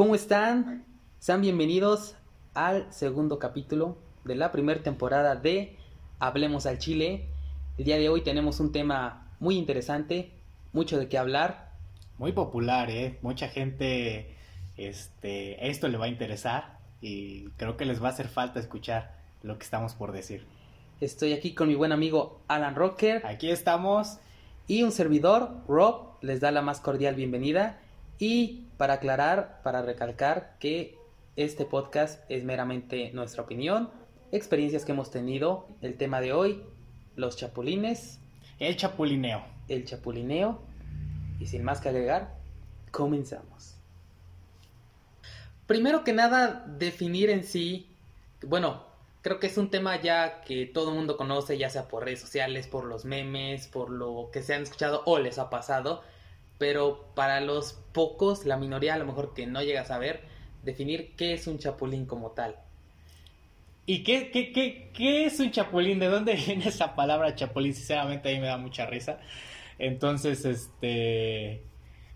¿cómo están? Sean bienvenidos al segundo capítulo de la primera temporada de Hablemos al Chile. El día de hoy tenemos un tema muy interesante, mucho de qué hablar. Muy popular, ¿eh? Mucha gente, este, esto le va a interesar y creo que les va a hacer falta escuchar lo que estamos por decir. Estoy aquí con mi buen amigo Alan Rocker. Aquí estamos. Y un servidor, Rob, les da la más cordial bienvenida. Y para aclarar, para recalcar que este podcast es meramente nuestra opinión, experiencias que hemos tenido. El tema de hoy, los chapulines. El chapulineo. El chapulineo. Y sin más que agregar, comenzamos. Primero que nada, definir en sí, bueno, creo que es un tema ya que todo el mundo conoce, ya sea por redes sociales, por los memes, por lo que se han escuchado o les ha pasado pero para los pocos, la minoría a lo mejor que no llega a saber, definir qué es un chapulín como tal. ¿Y qué, qué, qué, qué es un chapulín? ¿De dónde viene esa palabra chapulín? Sinceramente a mí me da mucha risa. Entonces, este...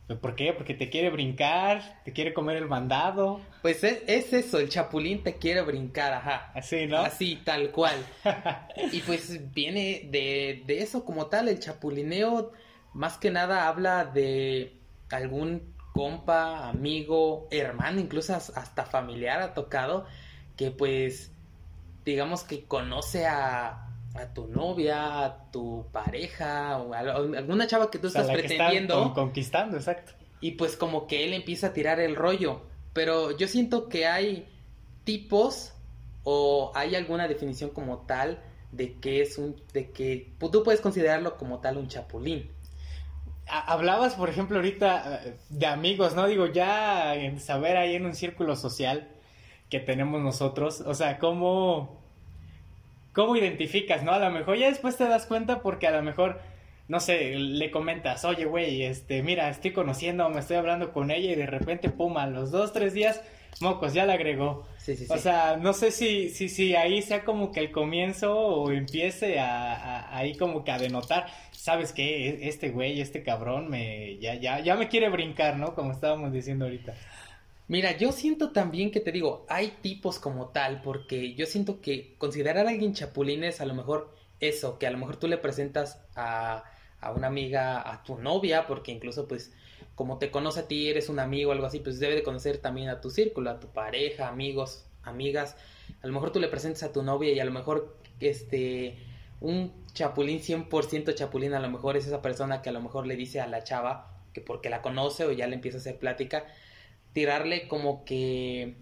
Pues, ¿Por qué? Porque te quiere brincar, te quiere comer el mandado. Pues es, es, eso, el chapulín te quiere brincar, ajá. Así, ¿no? Así, tal cual. y pues viene de, de eso como tal, el chapulineo más que nada habla de algún compa, amigo, hermano, incluso hasta familiar ha tocado, que pues digamos que conoce a, a tu novia, a tu pareja, o a, alguna chava que tú estás pretendiendo. conquistando, exacto. Y pues como que él empieza a tirar el rollo. Pero yo siento que hay tipos o hay alguna definición como tal de que es un, de que tú puedes considerarlo como tal un chapulín hablabas, por ejemplo, ahorita eh, de amigos, ¿no? Digo, ya en saber ahí en un círculo social que tenemos nosotros, o sea, cómo, cómo identificas, ¿no? A lo mejor ya después te das cuenta porque a lo mejor, no sé, le comentas, oye, güey, este, mira, estoy conociendo, me estoy hablando con ella y de repente, pum, a los dos, tres días, mocos, ya la agregó. Sí, sí, sí. O sea, no sé si, si, si ahí sea como que el comienzo o empiece a, ahí como que a denotar, ¿sabes qué? E, este güey, este cabrón, me, ya, ya, ya me quiere brincar, ¿no? Como estábamos diciendo ahorita. Mira, yo siento también que te digo, hay tipos como tal, porque yo siento que considerar a alguien chapulín es a lo mejor eso, que a lo mejor tú le presentas a, a una amiga, a tu novia, porque incluso pues como te conoce a ti, eres un amigo o algo así, pues debe de conocer también a tu círculo, a tu pareja, amigos, amigas. A lo mejor tú le presentas a tu novia y a lo mejor este un chapulín 100% chapulín a lo mejor es esa persona que a lo mejor le dice a la chava que porque la conoce o ya le empieza a hacer plática, tirarle como que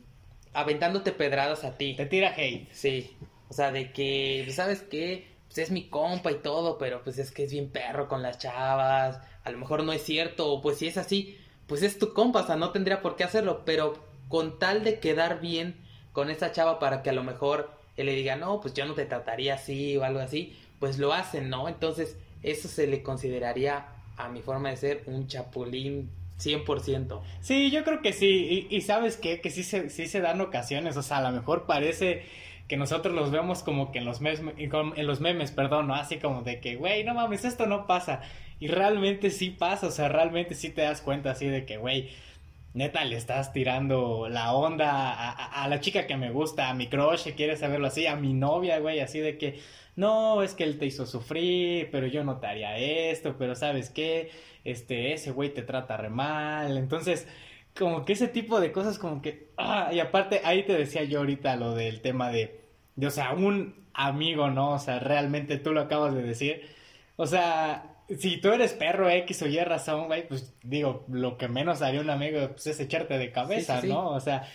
aventándote pedradas a ti. Te tira hate. Sí. O sea, de que, pues, ¿sabes qué? Pues es mi compa y todo, pero pues es que es bien perro con las chavas a lo mejor no es cierto, o pues si es así, pues es tu compa, o sea, no tendría por qué hacerlo, pero con tal de quedar bien con esa chava para que a lo mejor él le diga, no, pues yo no te trataría así o algo así, pues lo hacen, ¿no? Entonces, eso se le consideraría, a mi forma de ser, un chapulín 100%. Sí, yo creo que sí, y, sabes qué, que sí se, sí se dan ocasiones, o sea, a lo mejor parece que nosotros los vemos como que en los memes, en los memes, perdón, ¿no? Así como de que, güey, no mames, esto no pasa. Y realmente sí pasa, o sea, realmente sí te das cuenta así de que, güey, neta le estás tirando la onda a, la chica que me gusta, a mi crush, quieres saberlo así, a mi novia, güey, así de que, no, es que él te hizo sufrir, pero yo no te haría esto, pero sabes qué, este, ese güey te trata re mal, entonces, como que ese tipo de cosas como que, ah, y aparte ahí te decía yo ahorita lo del tema de, de, o sea, un amigo, ¿no? O sea, realmente tú lo acabas de decir, o sea, si tú eres perro X o Y razón, güey, pues digo, lo que menos haría un amigo pues, es echarte de cabeza, ¿no? O sea,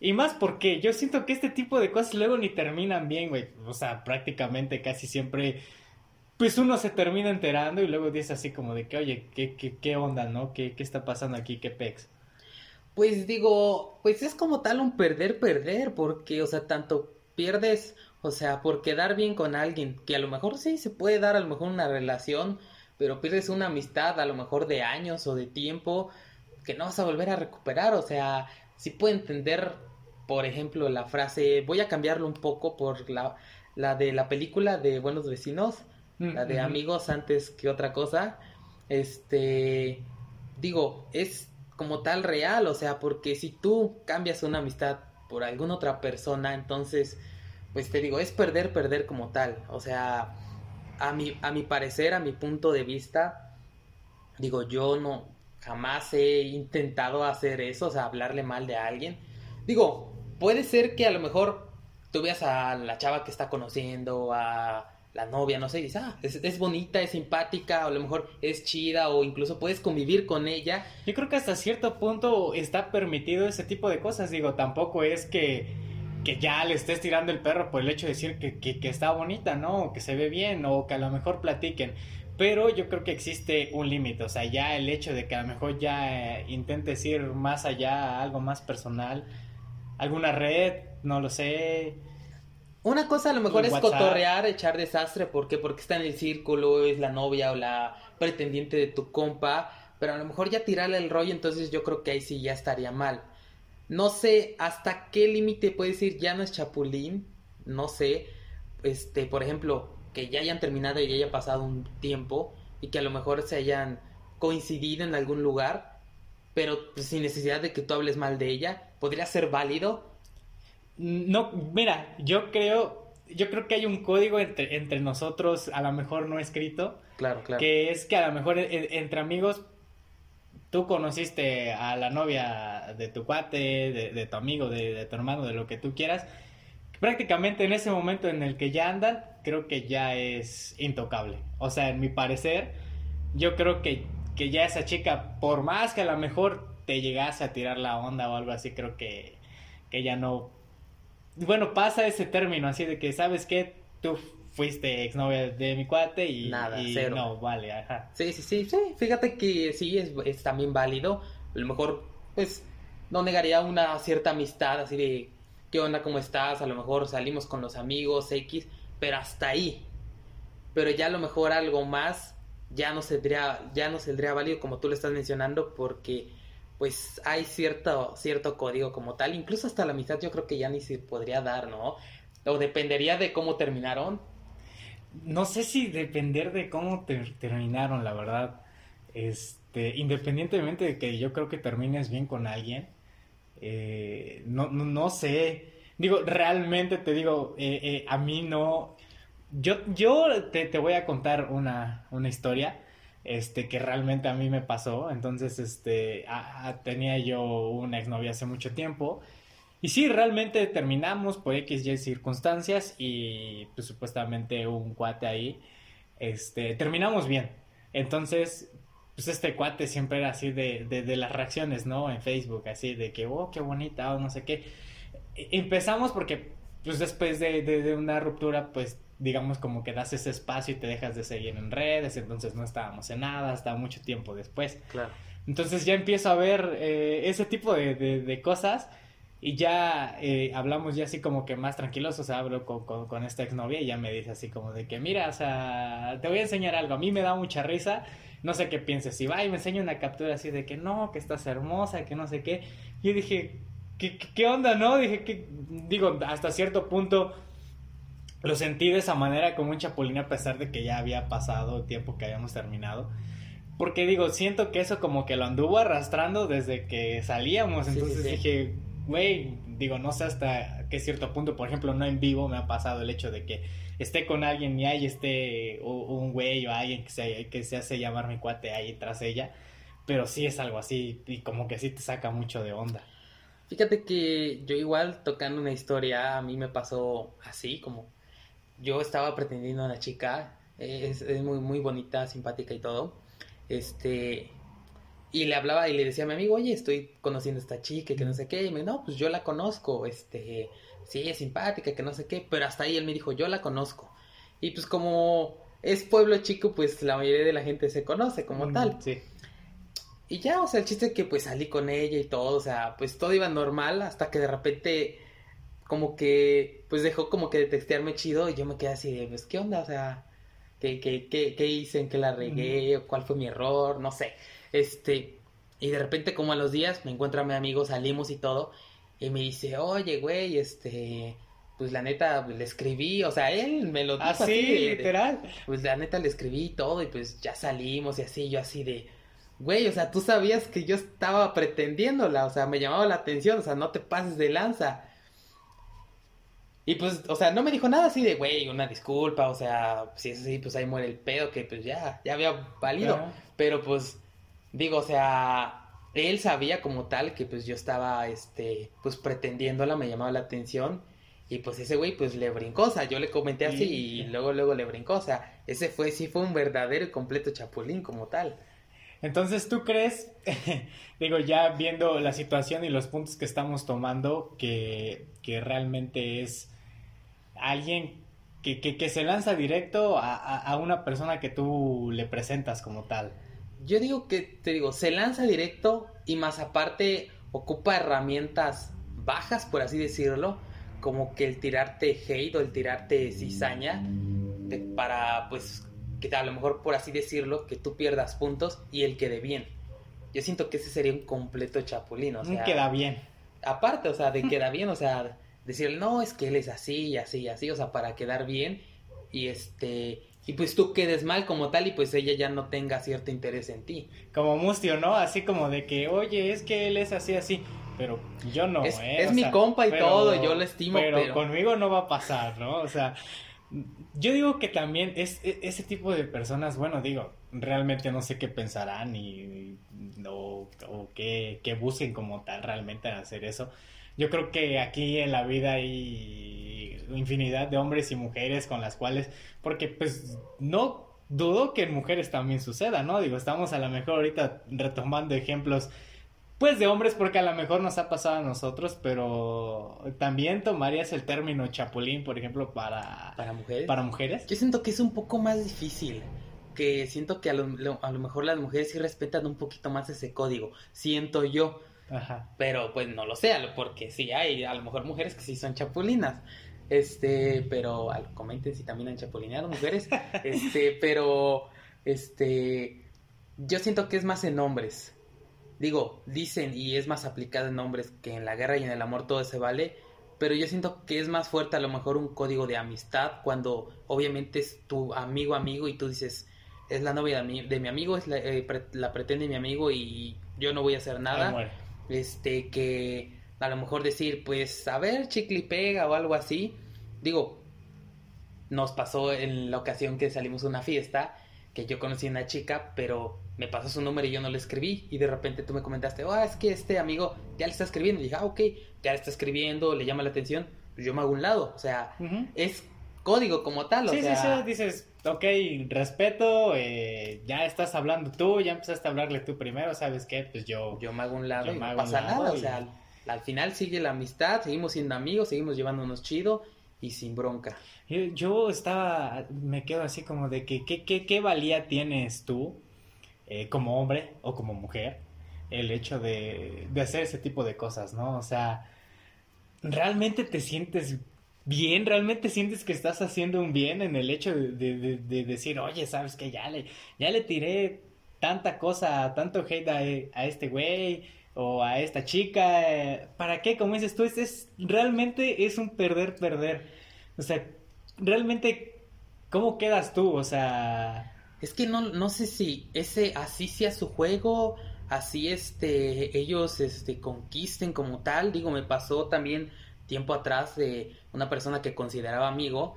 y más porque yo siento que este tipo de cosas luego ni terminan bien, güey. O sea, prácticamente casi siempre, pues uno se termina enterando y luego dice así como de que, oye, ¿qué, qué, qué onda, no? ¿Qué, ¿Qué está pasando aquí? ¿Qué pex? Pues digo, pues es como tal un perder-perder, porque, o sea, tanto pierdes, o sea, por quedar bien con alguien, que a lo mejor sí se puede dar a lo mejor una relación, pero pierdes una amistad a lo mejor de años o de tiempo que no vas a volver a recuperar. O sea, si puedo entender, por ejemplo, la frase, voy a cambiarlo un poco por la, la de la película de Buenos Vecinos, la de amigos antes que otra cosa. Este, digo, es como tal real, o sea, porque si tú cambias una amistad por alguna otra persona, entonces, pues te digo, es perder, perder como tal, o sea, a mi, a mi parecer, a mi punto de vista, digo, yo no, jamás he intentado hacer eso, o sea, hablarle mal de alguien, digo, puede ser que a lo mejor tú veas a la chava que está conociendo, a la novia, no sé, y dices, ah, es, bonita, es simpática, o a lo mejor es chida, o incluso puedes convivir con ella. Yo creo que hasta cierto punto está permitido ese tipo de cosas, digo, tampoco es que, que ya le estés tirando el perro por el hecho de decir que, que, está bonita, ¿no? O que se ve bien, o que a lo mejor platiquen. Pero yo creo que existe un límite, o sea, ya el hecho de que a lo mejor ya eh, intentes ir más allá, algo más personal, alguna red, no lo sé, una cosa a lo mejor es cotorrear, echar desastre, ¿por qué? Porque está en el círculo, es la novia o la pretendiente de tu compa, pero a lo mejor ya tirarle el rollo, entonces yo creo que ahí sí ya estaría mal. No sé hasta qué límite puede decir ya no es chapulín, no sé, este, por ejemplo, que ya hayan terminado y ya haya pasado un tiempo y que a lo mejor se hayan coincidido en algún lugar, pero pues, sin necesidad de que tú hables mal de ella, podría ser válido, no, mira, yo creo, yo creo que hay un código entre, entre nosotros, a lo mejor no escrito. Claro, claro. Que es que a lo mejor entre amigos, tú conociste a la novia de tu cuate, de, tu amigo, de, tu hermano, de lo que tú quieras. Prácticamente en ese momento en el que ya andan, creo que ya es intocable. O sea, en mi parecer, yo creo que, que ya esa chica, por más que a lo mejor te llegase a tirar la onda o algo así, creo que, que ya no bueno, pasa ese término así de que, ¿sabes qué? Tú fuiste exnovia de mi cuate y, Nada, cero. no, vale, ajá. Sí, sí, sí, sí, fíjate que sí, es, es también válido. A lo mejor, pues, no negaría una cierta amistad así de, ¿qué onda, cómo estás? A lo mejor salimos con los amigos X, pero hasta ahí. Pero ya a lo mejor algo más ya no saldría, ya no saldría válido como tú lo estás mencionando porque pues hay cierto, cierto código como tal. Incluso hasta la amistad yo creo que ya ni se podría dar, ¿no? O dependería de cómo terminaron. No sé si depender de cómo terminaron, la verdad. Este, independientemente de que yo creo que termines bien con alguien, eh, no, no, sé. Digo, realmente te digo, eh, eh, a mí no. Yo, yo te, te voy a contar una, una historia este, que realmente a mí me pasó. Entonces, este, tenía yo una exnovia hace mucho tiempo. Y sí, realmente terminamos por X, Y circunstancias y pues supuestamente un cuate ahí, este, terminamos bien. Entonces, pues este cuate siempre era así de, de, las reacciones, ¿no? En Facebook, así de que, oh, qué bonita o no sé qué. E, empezamos porque, pues después de, de una ruptura, pues digamos como que das ese espacio y te dejas de seguir en redes, entonces no estábamos en nada hasta mucho tiempo después. Claro. Entonces ya empiezo a ver eh, ese tipo de, de, cosas y ya eh, hablamos ya así como que más tranquilos, o sea, hablo con, con, esta exnovia y ya me dice así como de que mira, o sea, te voy a enseñar algo, a mí me da mucha risa, no sé qué pienses, si va y me enseña una captura así de que no, que estás hermosa, que no sé qué, yo dije, ¿qué, qué onda, no? Dije que, digo, hasta cierto punto lo sentí de esa manera como un chapulín a pesar de que ya había pasado el tiempo que habíamos terminado. Porque digo, siento que eso como que lo anduvo arrastrando desde que salíamos. Entonces dije, güey, digo, no sé hasta qué cierto punto, por ejemplo, no en vivo me ha pasado el hecho de que esté con alguien y ahí esté un güey o alguien que se, que se hace llamar mi cuate ahí tras ella. Pero sí es algo así y como que sí te saca mucho de onda. Fíjate que yo igual tocando una historia, a mí me pasó así, como yo estaba pretendiendo a una chica, es, es, muy, muy bonita, simpática y todo. Este, y le hablaba y le decía a mi amigo, oye, estoy conociendo a esta chica, que no sé qué. Y me dijo, no, pues yo la conozco, este, sí, es simpática, que no sé qué. Pero hasta ahí él me dijo, yo la conozco. Y pues como es pueblo chico, pues la mayoría de la gente se conoce como tal. Sí. Y ya, o sea, el chiste es que pues salí con ella y todo, o sea, pues todo iba normal hasta que de repente como que, pues dejó como que de textearme chido y yo me quedé así de, pues, ¿qué onda? O sea, ¿qué, qué, qué, qué hice? ¿En qué la regué? ¿Cuál fue mi error? No sé. Este, y de repente como a los días me encuentra a mi amigo, salimos y todo, y me dice, oye, güey, este, pues la neta le escribí, o sea, él me lo dijo así, literal. pues la neta le escribí todo y pues ya salimos y así, yo así de, güey, o sea, tú sabías que yo estaba pretendiéndola, o sea, me llamaba la atención, o sea, no te pases de lanza. Y pues, o sea, no me dijo nada así de, güey, una disculpa, o sea, si es así, pues ahí muere el pedo, que pues ya, ya había valido. Pero pues, digo, o sea, él sabía como tal que pues yo estaba, este, pues pretendiéndola, me llamaba la atención. Y pues ese güey pues le brincó, o sea, yo le comenté así y luego, luego le brincó, o sea, ese fue, sí fue un verdadero y completo chapulín como tal. Entonces, ¿tú crees, digo, ya viendo la situación y los puntos que estamos tomando, que, que realmente es alguien que, que, se lanza directo a, a, una persona que tú le presentas como tal? Yo digo que, te digo, se lanza directo y más aparte ocupa herramientas bajas, por así decirlo, como que el tirarte hate o el tirarte cizaña para, pues, que a lo mejor, por así decirlo, que tú pierdas puntos y él quede bien. Yo siento que ese sería un completo chapulín, o sea... Queda bien. Aparte, o sea, de queda bien, o sea, decirle, no, es que él es así, y así, y así, o sea, para quedar bien y este... Y pues tú quedes mal como tal y pues ella ya no tenga cierto interés en ti. Como Mustio, ¿no? Así como de que, oye, es que él es así, así. Pero yo no, es, ¿eh? Es mi compa y todo, yo lo estimo, pero, pero, conmigo no va a pasar, ¿no? O sea, yo digo que también es, e, ese tipo de personas, bueno, digo, realmente no sé qué pensarán y, o, o qué, busquen como tal realmente en hacer eso. Yo creo que aquí en la vida hay infinidad de hombres y mujeres con las cuales, porque pues no dudo que en mujeres también suceda, ¿no? Digo, estamos a lo mejor ahorita retomando ejemplos pues de hombres porque a lo mejor nos ha pasado a nosotros, pero también tomarías el término chapulín, por ejemplo, para para mujeres. Para mujeres. Yo siento que es un poco más difícil, que siento que a lo, a lo mejor las mujeres sí respetan un poquito más ese código, siento yo. Ajá. Pero pues no lo sé, porque sí hay a lo mejor mujeres que sí son chapulinas. Este, pero comenten si también han chapulineado mujeres. Este, pero este yo siento que es más en hombres digo, dicen y es más aplicado en hombres que en la guerra y en el amor todo se vale, pero yo siento que es más fuerte a lo mejor un código de amistad cuando obviamente es tu amigo amigo y tú dices, es la novia de mi, de mi amigo, es la, eh, la, pretende mi amigo y yo no voy a hacer nada. Este, que a lo mejor decir, pues, a ver, chicle y pega o algo así. Digo, nos pasó en la ocasión que salimos a una fiesta, que yo conocí a una chica, pero me pasó su número y yo no le escribí. Y de repente tú me comentaste, oh, es que este amigo ya le está escribiendo. Y dije, ah, ok, ya le está escribiendo, le llama la atención. Pues yo me hago un lado. O sea, es código como tal. O sí, sea... sí, sí, dices, ok, respeto, eh, ya estás hablando tú, ya empezaste a hablarle tú primero, ¿sabes qué? Pues yo... Yo me hago un lado y no pasa nada. O sea, al, final sigue la amistad, seguimos siendo amigos, seguimos llevándonos chido y sin bronca. Yo, estaba, me quedo así como de que, ¿qué, qué, qué valía tienes tú eh, como hombre o como mujer el hecho de, de hacer ese tipo de cosas, ¿no? O sea, ¿realmente te sientes bien? ¿Realmente sientes que estás haciendo un bien en el hecho de, decir, oye, ¿sabes qué? Ya le, ya le tiré tanta cosa, tanto hate a, este güey o a esta chica. Eh, ¿Para qué? Como dices tú, es, realmente es un perder-perder. O sea, realmente, ¿cómo quedas tú? O sea... Es que no, no sé si ese así sea su juego, así este ellos este conquisten como tal. Digo, me pasó también tiempo atrás de una persona que consideraba amigo,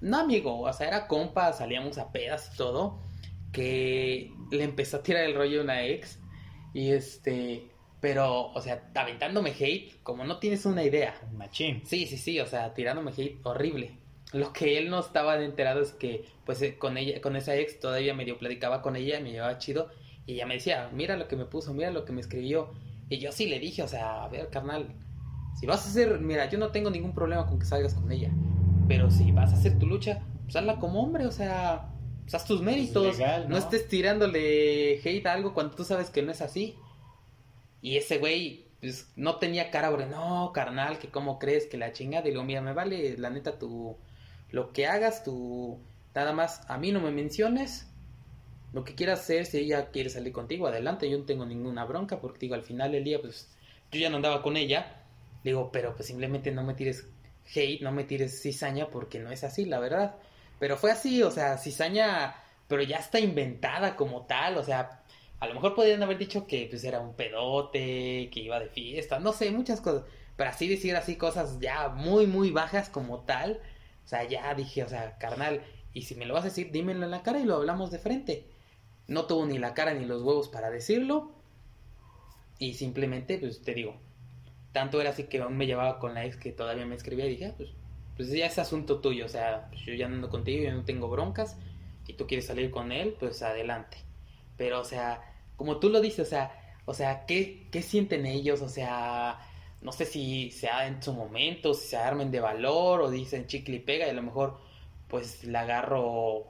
no amigo, o sea, era compa, salíamos a pedas y todo, que le empezó a tirar el rollo a una ex y este, pero, o sea, aventándome hate, como no tienes una idea. Machín. Sí, sí, sí, o sea, tirándome hate horrible. Lo que él no estaba enterado es que, pues, eh, con ella, con esa ex todavía medio platicaba con ella, me llevaba chido, y ella me decía, mira lo que me puso, mira lo que me escribió. Y yo sí le dije, o sea, a ver, carnal, si vas a hacer, mira, yo no tengo ningún problema con que salgas con ella, pero si vas a hacer tu lucha, pues hazla como hombre, o sea, pues haz tus méritos, ¿no? estés tirándole hate a algo cuando tú sabes que no es así. Y ese güey, pues, no tenía cara, bro, no, carnal, que cómo crees que la chingada, digo, mira, me vale, la neta, tu lo que hagas tú, nada más, a mí no me menciones, lo que quieras hacer, si ella quiere salir contigo, adelante, yo no tengo ninguna bronca, porque digo, al final del día, pues yo ya no andaba con ella, digo, pero pues simplemente no me tires hate, no me tires cizaña, porque no es así, la verdad. Pero fue así, o sea, cizaña, pero ya está inventada como tal, o sea, A lo mejor podrían haber dicho que pues era un pedote, que iba de fiesta, no sé, muchas cosas. Pero así decir así cosas ya muy, muy bajas como tal. O sea, ya dije, o sea, carnal, y si me lo vas a decir, dímelo en la cara y lo hablamos de frente. No tuvo ni la cara ni los huevos para decirlo. Y simplemente, pues te digo, tanto era así que aún me llevaba con la ex que todavía me escribía y dije, ah, pues, pues ya es asunto tuyo, o sea, pues yo ya ando contigo, yo no tengo broncas y tú quieres salir con él, pues adelante. Pero, o sea, como tú lo dices, o sea, o sea, ¿qué, qué sienten ellos? O sea, no sé si sea en su momento, si se armen de valor o dicen chicle y pega y a lo mejor pues la agarro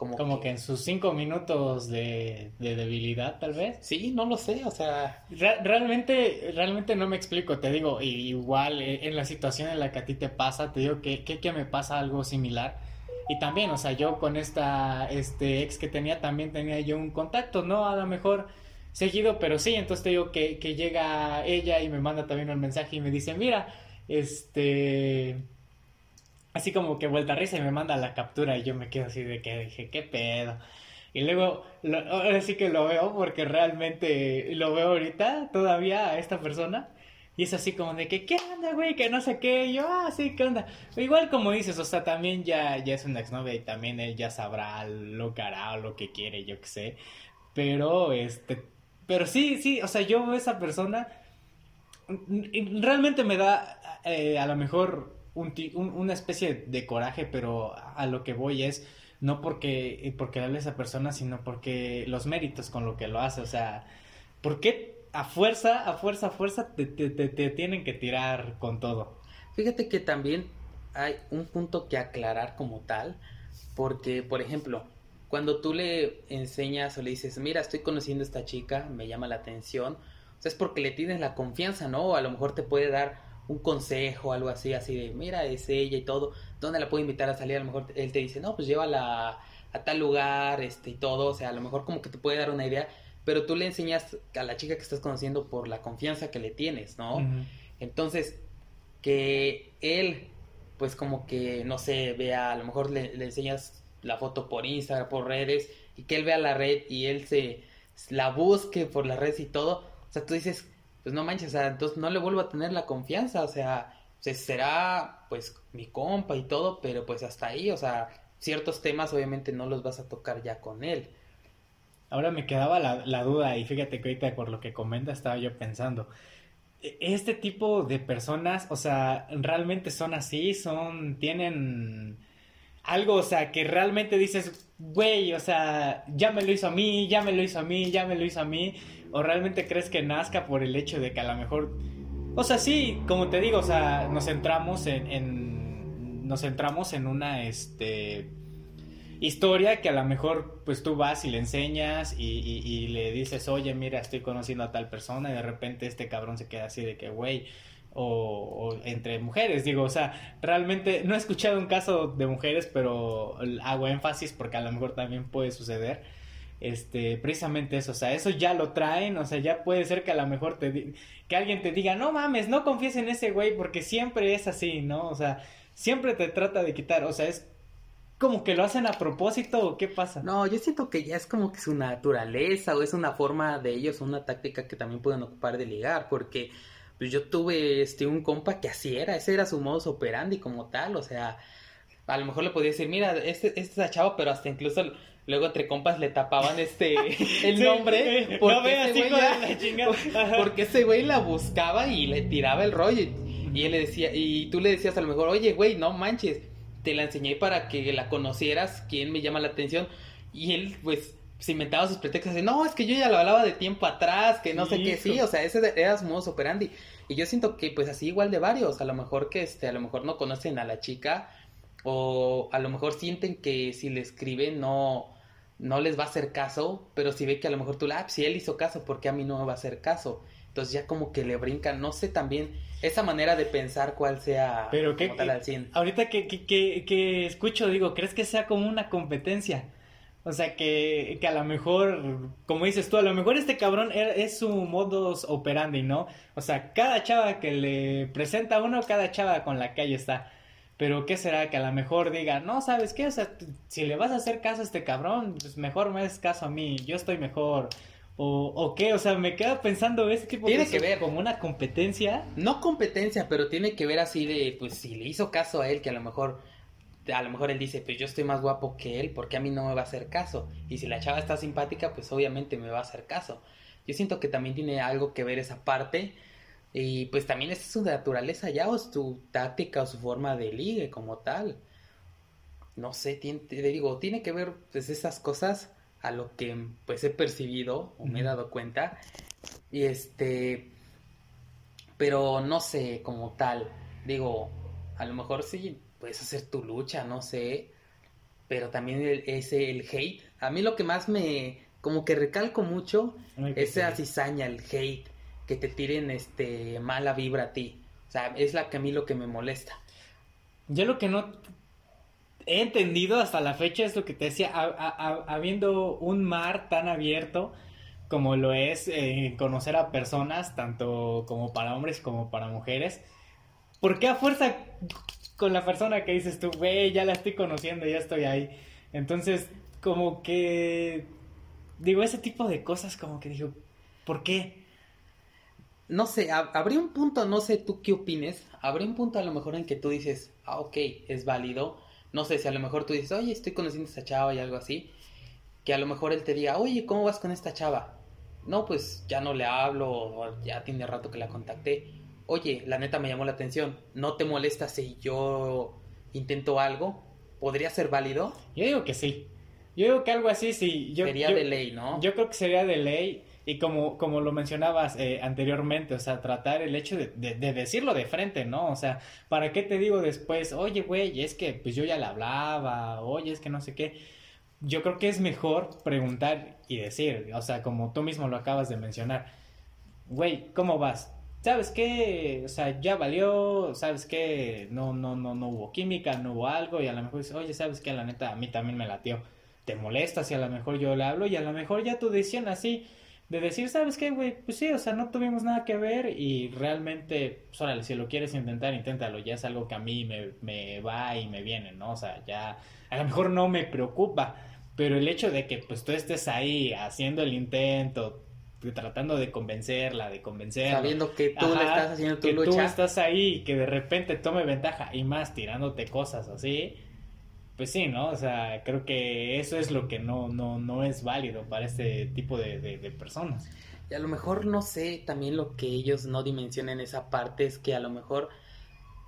como, como que... en sus cinco minutos de, debilidad tal vez. Sí, no lo sé, o sea... realmente, realmente no me explico, te digo, igual eh, en la situación en la que a ti te pasa, te digo que, que, me pasa algo similar. Y también, o sea, yo con esta este ex que tenía, también tenía yo un contacto, ¿no? A lo mejor seguido, pero sí, entonces te digo que, llega ella y me manda también un mensaje y me dice, mira, este, así como que vuelta a risa y me manda la captura y yo me quedo así de que dije, qué pedo. Y luego, ahora sí que lo veo porque realmente lo veo ahorita todavía a esta persona. Y es así como de que, ¿qué onda, güey? Que no sé qué. Yo, ah, sí, ¿qué onda? Igual como dices, o sea, también ya, ya es una exnovia y también él ya sabrá lo que hará o lo que quiere, yo qué sé. Pero, este, pero sí, sí, o sea, yo veo esa persona, realmente me da eh, a lo mejor un, una especie de coraje, pero a lo que voy es no porque, porque darle a esa persona, sino porque los méritos con lo que lo hace, o sea, ¿por qué a fuerza, a fuerza, a fuerza te, te, te tienen que tirar con todo? Fíjate que también hay un punto que aclarar como tal, porque, por ejemplo, cuando tú le enseñas o le dices, mira, estoy conociendo a esta chica, me llama la atención, o sea, es porque le tienes la confianza, ¿no? A lo mejor te puede dar un consejo, algo así, así de, mira, es ella y todo, ¿dónde la puedo invitar a salir? A lo mejor él te dice, no, pues llévala a tal lugar, este y todo, o sea, a lo mejor como que te puede dar una idea, pero tú le enseñas a la chica que estás conociendo por la confianza que le tienes, ¿no? Entonces, que él, pues como que, no sé, vea, a lo mejor le, le enseñas la foto por Instagram, por redes, y que él vea la red y él se la busque por las redes y todo, o sea, tú dices, pues no manches, o sea, entonces no le vuelvo a tener la confianza, o sea, será pues mi compa y todo, pero pues hasta ahí, o sea, ciertos temas obviamente no los vas a tocar ya con él. Ahora me quedaba la, la duda y fíjate que ahorita por lo que comenta estaba yo pensando, e, este tipo de personas, o sea, realmente son así, son, tienen algo, o sea, que realmente dices, güey, o sea, ya me lo hizo a mí, ya me lo hizo a mí, ya me lo hizo a mí, o realmente crees que nazca por el hecho de que a lo mejor, o sea, sí, como te digo, o sea, nos centramos en, en nos centramos en una, este, historia que a lo mejor pues tú vas y le enseñas y, le dices, oye, mira, estoy conociendo a tal persona y de repente este cabrón se queda así de que, güey, o, entre mujeres, digo, o sea, realmente no he escuchado un caso de mujeres, pero hago énfasis porque a lo mejor también puede suceder. Este, precisamente eso, o sea, eso ya lo traen, o sea, ya puede ser que a lo mejor te que alguien te diga, "No mames, no confíes en ese güey porque siempre es así", ¿no? O sea, siempre te trata de quitar, o sea, es como que lo hacen a propósito o qué pasa? No, yo siento que ya es como que su naturaleza o es una forma de ellos, una táctica que también pueden ocupar de ligar, porque pues yo tuve este un compa que así era, ese era su modus operandi como tal, o sea, a lo mejor le podía decir, mira, este, este es a chavo, pero hasta incluso luego entre compas le tapaban este el nombre porque, ese güey la porque ese güey la buscaba y le tiraba el rollo y, él le decía y tú le decías a lo mejor oye güey no manches te la enseñé para que la conocieras quién me llama la atención y él pues se inventaba sus pretextos de, no, es que yo ya lo hablaba de tiempo atrás, que no sé qué, sí, o sea, ese era su modus operandi. Y yo siento que pues así igual de varios, a lo mejor que este, a lo mejor no conocen a la chica o a lo mejor sienten que si le escriben no no les va a hacer caso, pero si ve que a lo mejor tú, ah, pues, si él hizo caso, ¿por qué a mí no me va a hacer caso? Entonces ya como que le brincan, no sé también esa manera de pensar cuál sea pero que, tal al 100. Ahorita que, que, que, que escucho, digo, ¿crees que sea como una competencia? O sea, que, que a lo mejor, como dices tú, a lo mejor este cabrón e, es su modus operandi, ¿no? O sea, cada chava que le presenta a uno, cada chava con la calle está. Pero ¿qué será? Que a lo mejor diga, no, ¿sabes qué? O sea, si le vas a hacer caso a este cabrón, pues mejor me des caso a mí, yo estoy mejor. O, o qué, o sea, me queda pensando ese tipo Tiene que ver. como una competencia. No competencia, pero tiene que ver así de, pues si le hizo caso a él, que a lo mejor, a lo mejor él dice, pues yo estoy más guapo que él, porque a mí no me va a hacer caso. Y si la chava está simpática, pues obviamente me va a hacer caso. Yo siento que también tiene algo que ver esa parte. Y pues también es su naturaleza ya, o su táctica, o su forma de ligue como tal. No sé, tiene, te digo, tiene que ver pues esas cosas a lo que pues he percibido o me he dado cuenta. Y este, pero no sé como tal. Digo, a lo mejor sí puedes hacer tu lucha, no sé. Pero también el, ese, el hate. A mí lo que más me, como que recalco mucho, esa cizaña, el hate, que te tiren este mala vibra a ti. O sea, es la que a mí lo que me molesta. Yo lo que no he entendido hasta la fecha es lo que te decía, habiendo un mar tan abierto como lo es eh, conocer a personas, tanto como para hombres como para mujeres, ¿por qué a fuerza con la persona que dices tú, güey, ya la estoy conociendo, ya estoy ahí? Entonces, como que, digo, ese tipo de cosas como que digo, ¿por qué? No sé, hab- habría un punto, no sé tú qué opines, habría un punto a lo mejor en que tú dices, ah, ok, es válido. No sé si a lo mejor tú dices, oye, estoy conociendo a esta chava y algo así. Que a lo mejor él te diga, oye, ¿cómo vas con esta chava? No, pues ya no le hablo, o ya tiene rato que la contacté. Oye, la neta me llamó la atención. ¿No te molesta si yo intento algo? ¿Podría ser válido? Yo digo que sí. Yo digo que algo así sí. Yo, Sería yo- de ley, ¿no? Yo creo que sería de ley y como, como lo mencionabas eh, anteriormente, o sea, tratar el hecho de, de- de decirlo de frente, ¿no? O sea, ¿para qué te digo después, oye, güey, es que pues yo ya le hablaba, oye, es que no sé qué? Yo creo que es mejor preguntar y decir, o sea, como tú mismo lo acabas de mencionar, güey, ¿cómo vas? ¿Sabes qué? O sea, ya valió, ¿sabes qué? No, no, no, no hubo química, no hubo algo y a lo mejor dices, oye, ¿sabes qué? La neta, a mí también me latió te molesta si a lo mejor yo le hablo y a lo mejor ya tu decisión así de decir, ¿sabes qué, güey? Pues sí, o sea, no tuvimos nada que ver y realmente, pues órale, si lo quieres intentar, inténtalo, ya es algo que a mí me, me va y me viene, ¿no? O sea, ya a lo mejor no me preocupa, pero el hecho de que pues tú estés ahí haciendo el intento, tratando de convencerla, de convencerla, Sabiendo que tú le estás haciendo tu que tú estás ahí y que de repente tome ventaja y más tirándote cosas así, pues sí, ¿no? O sea, creo que eso es lo que no, no, no es válido para este tipo de, de- de personas. Y a lo mejor no sé, también lo que ellos no dimensionan esa parte es que a lo mejor,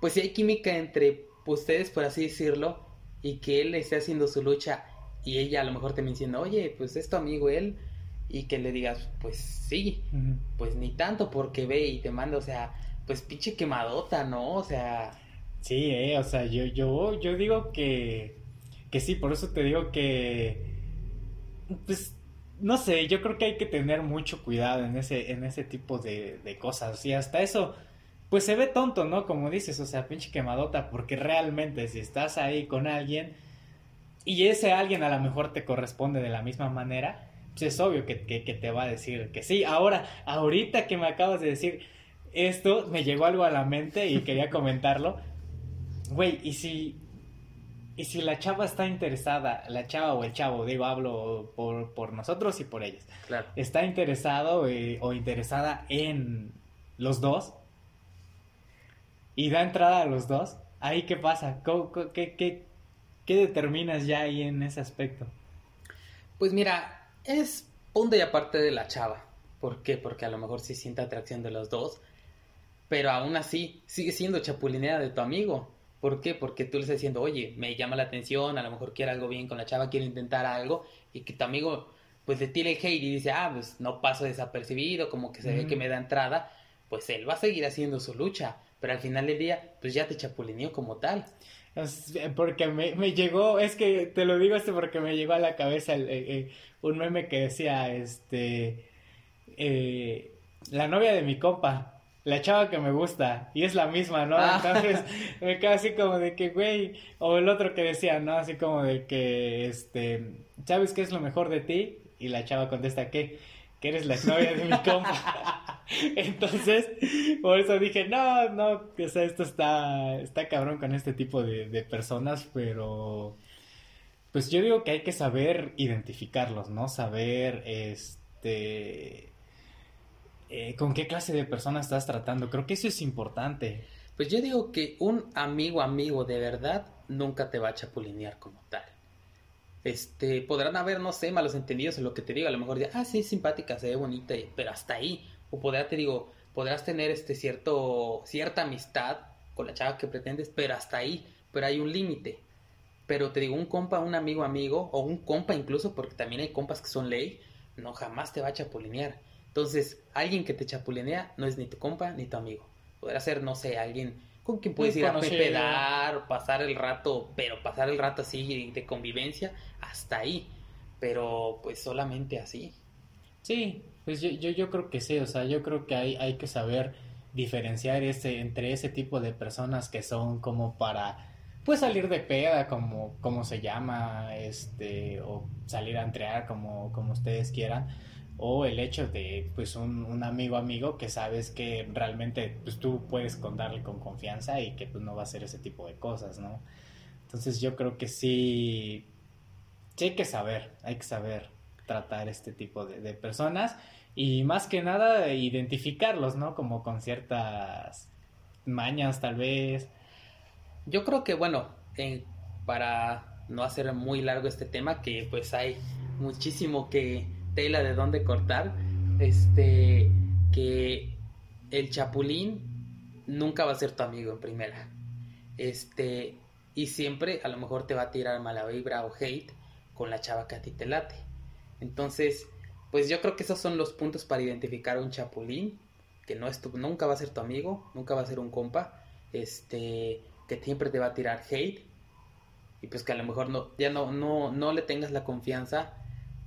pues si hay química entre ustedes, por así decirlo, y que él esté haciendo su lucha y ella a lo mejor te menciona, oye, pues es tu amigo él, y que le digas, pues sí, pues ni tanto porque ve y te manda, o sea, pues pinche quemadota, ¿no? O sea, Sí, eh, o sea, yo, yo, yo digo que, que sí, por eso te digo que, pues, no sé, yo creo que hay que tener mucho cuidado en ese, en ese tipo de, de cosas. Y hasta eso, pues se ve tonto, ¿no? Como dices, o sea, pinche quemadota, porque realmente si estás ahí con alguien y ese alguien a lo mejor te corresponde de la misma manera, pues es obvio que, que, que te va a decir que sí. Ahora, ahorita que me acabas de decir esto, me llegó algo a la mente y quería comentarlo. Güey, ¿y si, y si la chava está interesada, la chava o el chavo, digo, hablo por, por nosotros y por ellas, claro. está interesado eh, o interesada en los dos y da entrada a los dos, ahí qué pasa, ¿Cómo- cómo- qué, qué, qué determinas ya ahí en ese aspecto? Pues mira, es punto y aparte de la chava. ¿Por qué? Porque a lo mejor sí siente atracción de los dos. Pero aún así, sigue siendo chapulinera de tu amigo. ¿Por qué? Porque tú le estás diciendo, oye, me llama la atención, a lo mejor quiere algo bien con la chava, quiere intentar algo, y que tu amigo, pues le tira el hate y dice, ah, pues no paso desapercibido, como que se ve que me da entrada, pues él va a seguir haciendo su lucha. Pero al final del día, pues ya te chapulineó como tal. Eh, Porque me, me llegó, es que te lo digo esto porque me llegó a la cabeza el- eh, eh, un meme que decía, este, eh, la novia de mi compa, la chava que me gusta, y es la misma, ¿no? Ah. Entonces me quedo así como de que, güey, o el otro que decía, ¿no? Así como de que, este, ¿sabes qué es lo mejor de ti? Y la chava contesta, ¿qué? Que eres la novia de mi compa. Entonces, por eso dije, no, no, o sea, esto está, está cabrón con este tipo de, de personas, pero pues yo digo que hay que saber identificarlos, ¿no? Saber, este, eh, con qué clase de persona estás tratando. Creo que eso es importante. Pues yo digo que un amigo amigo de verdad nunca te va a chapulinear como tal. Este, podrán haber, no sé, malos entendidos en lo que te digo, a lo mejor ya, ah, sí, es simpática, se ve bonita, pero hasta ahí. O podrá, te digo, podrás tener este cierto, cierta amistad con la chava que pretendes, pero hasta ahí, pero hay un límite. Pero te digo, un compa, un amigo amigo, o un compa incluso, porque también hay compas que son ley, no jamás te va a chapulinear. Entonces, alguien que te chapulinea no es ni tu compa ni tu amigo. Podrá ser, no sé, alguien con quien puedes ir a pedar, pasar el rato, pero pasar el rato así de convivencia, hasta ahí. Pero pues solamente así. Sí, pues yo, yo, yo creo que sí, o sea, yo creo que hay, hay que saber diferenciar ese, entre ese tipo de personas que son como para pues salir de peda como, como se llama, este, o salir a entrear como, como ustedes quieran, o el hecho de pues un, amigo amigo que sabes que realmente pues tú puedes contarle con confianza y que pues no va a hacer ese tipo de cosas, ¿no? Entonces yo creo que sí, sí hay que saber, hay que saber tratar este tipo de, de personas y más que nada identificarlos, ¿no? Como con ciertas mañas tal vez. Yo creo que bueno, para no hacer muy largo este tema, que pues hay muchísimo que tela de dónde cortar, este, que el chapulín nunca va a ser tu amigo en primera. Este, y siempre a lo mejor te va a tirar mala vibra o hate con la chava que a ti te late. Entonces, pues yo creo que esos son los puntos para identificar a un chapulín, que no es tu, nunca va a ser tu amigo, nunca va a ser un compa, este, que siempre te va a tirar hate y pues que a lo mejor no, ya no, no, no le tengas la confianza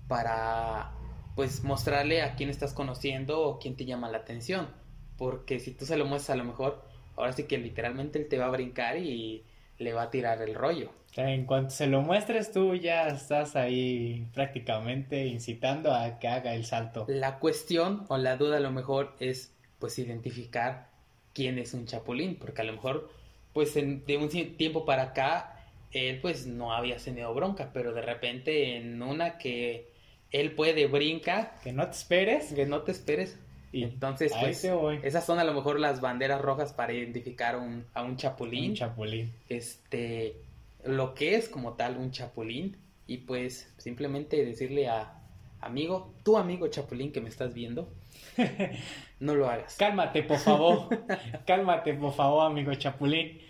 para pues mostrarle a quién estás conociendo o quién te llama la atención, porque si tú se lo muestras a lo mejor, ahora sí que literalmente él te va a brincar y le va a tirar el rollo. En cuanto se lo muestres tú ya estás ahí prácticamente incitando a que haga el salto. La cuestión o la duda a lo mejor es pues identificar quién es un chapulín, porque a lo mejor pues de un tiempo para acá él pues no había tenido bronca, pero de repente en una que él puede brinca, que no te esperes, que no te esperes. Y entonces pues esas son a lo mejor las banderas rojas para identificar un, a un chapulín. Un chapulín. Este lo que es como tal un chapulín y pues simplemente decirle a amigo, tu amigo chapulín que me estás viendo, no lo hagas. Cálmate, por favor. Cálmate, por favor, amigo chapulín.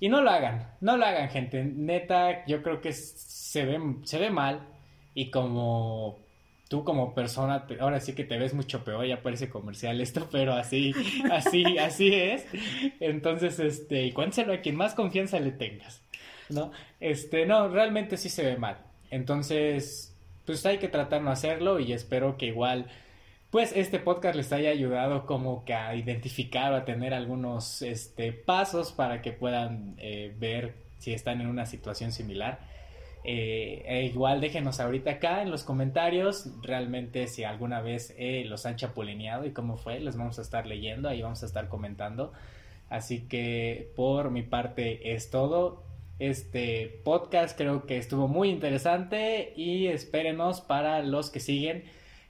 Y no lo hagan, no lo hagan, gente. Neta, yo creo que se ve, se ve mal y como tú como persona, ahora sí que te ves mucho peor, ya parece comercial esto, pero así, así, así es. Entonces, este, y a quien más confianza le tengas. ¿no? Este, no, realmente sí se ve mal. Entonces, pues hay que tratar no hacerlo y espero que igual, pues este podcast les haya ayudado como que a identificar o a tener algunos este, pasos para que puedan eh, ver si están en una situación similar. Eh, e igual déjenos ahorita acá en los comentarios realmente si alguna vez eh, los han chapulineado y cómo fue, los vamos a estar leyendo, ahí vamos a estar comentando. Así que por mi parte es todo este podcast. Creo que estuvo muy interesante y espérenos para los que siguen.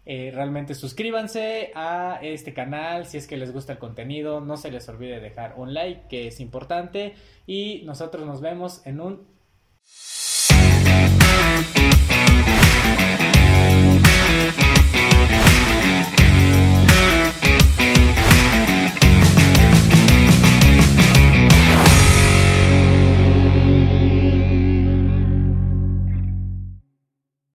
Eh, realmente suscríbanse a este canal si es que les gusta el contenido. No se les olvide dejar un like que es importante. Y nosotros nos vemos en un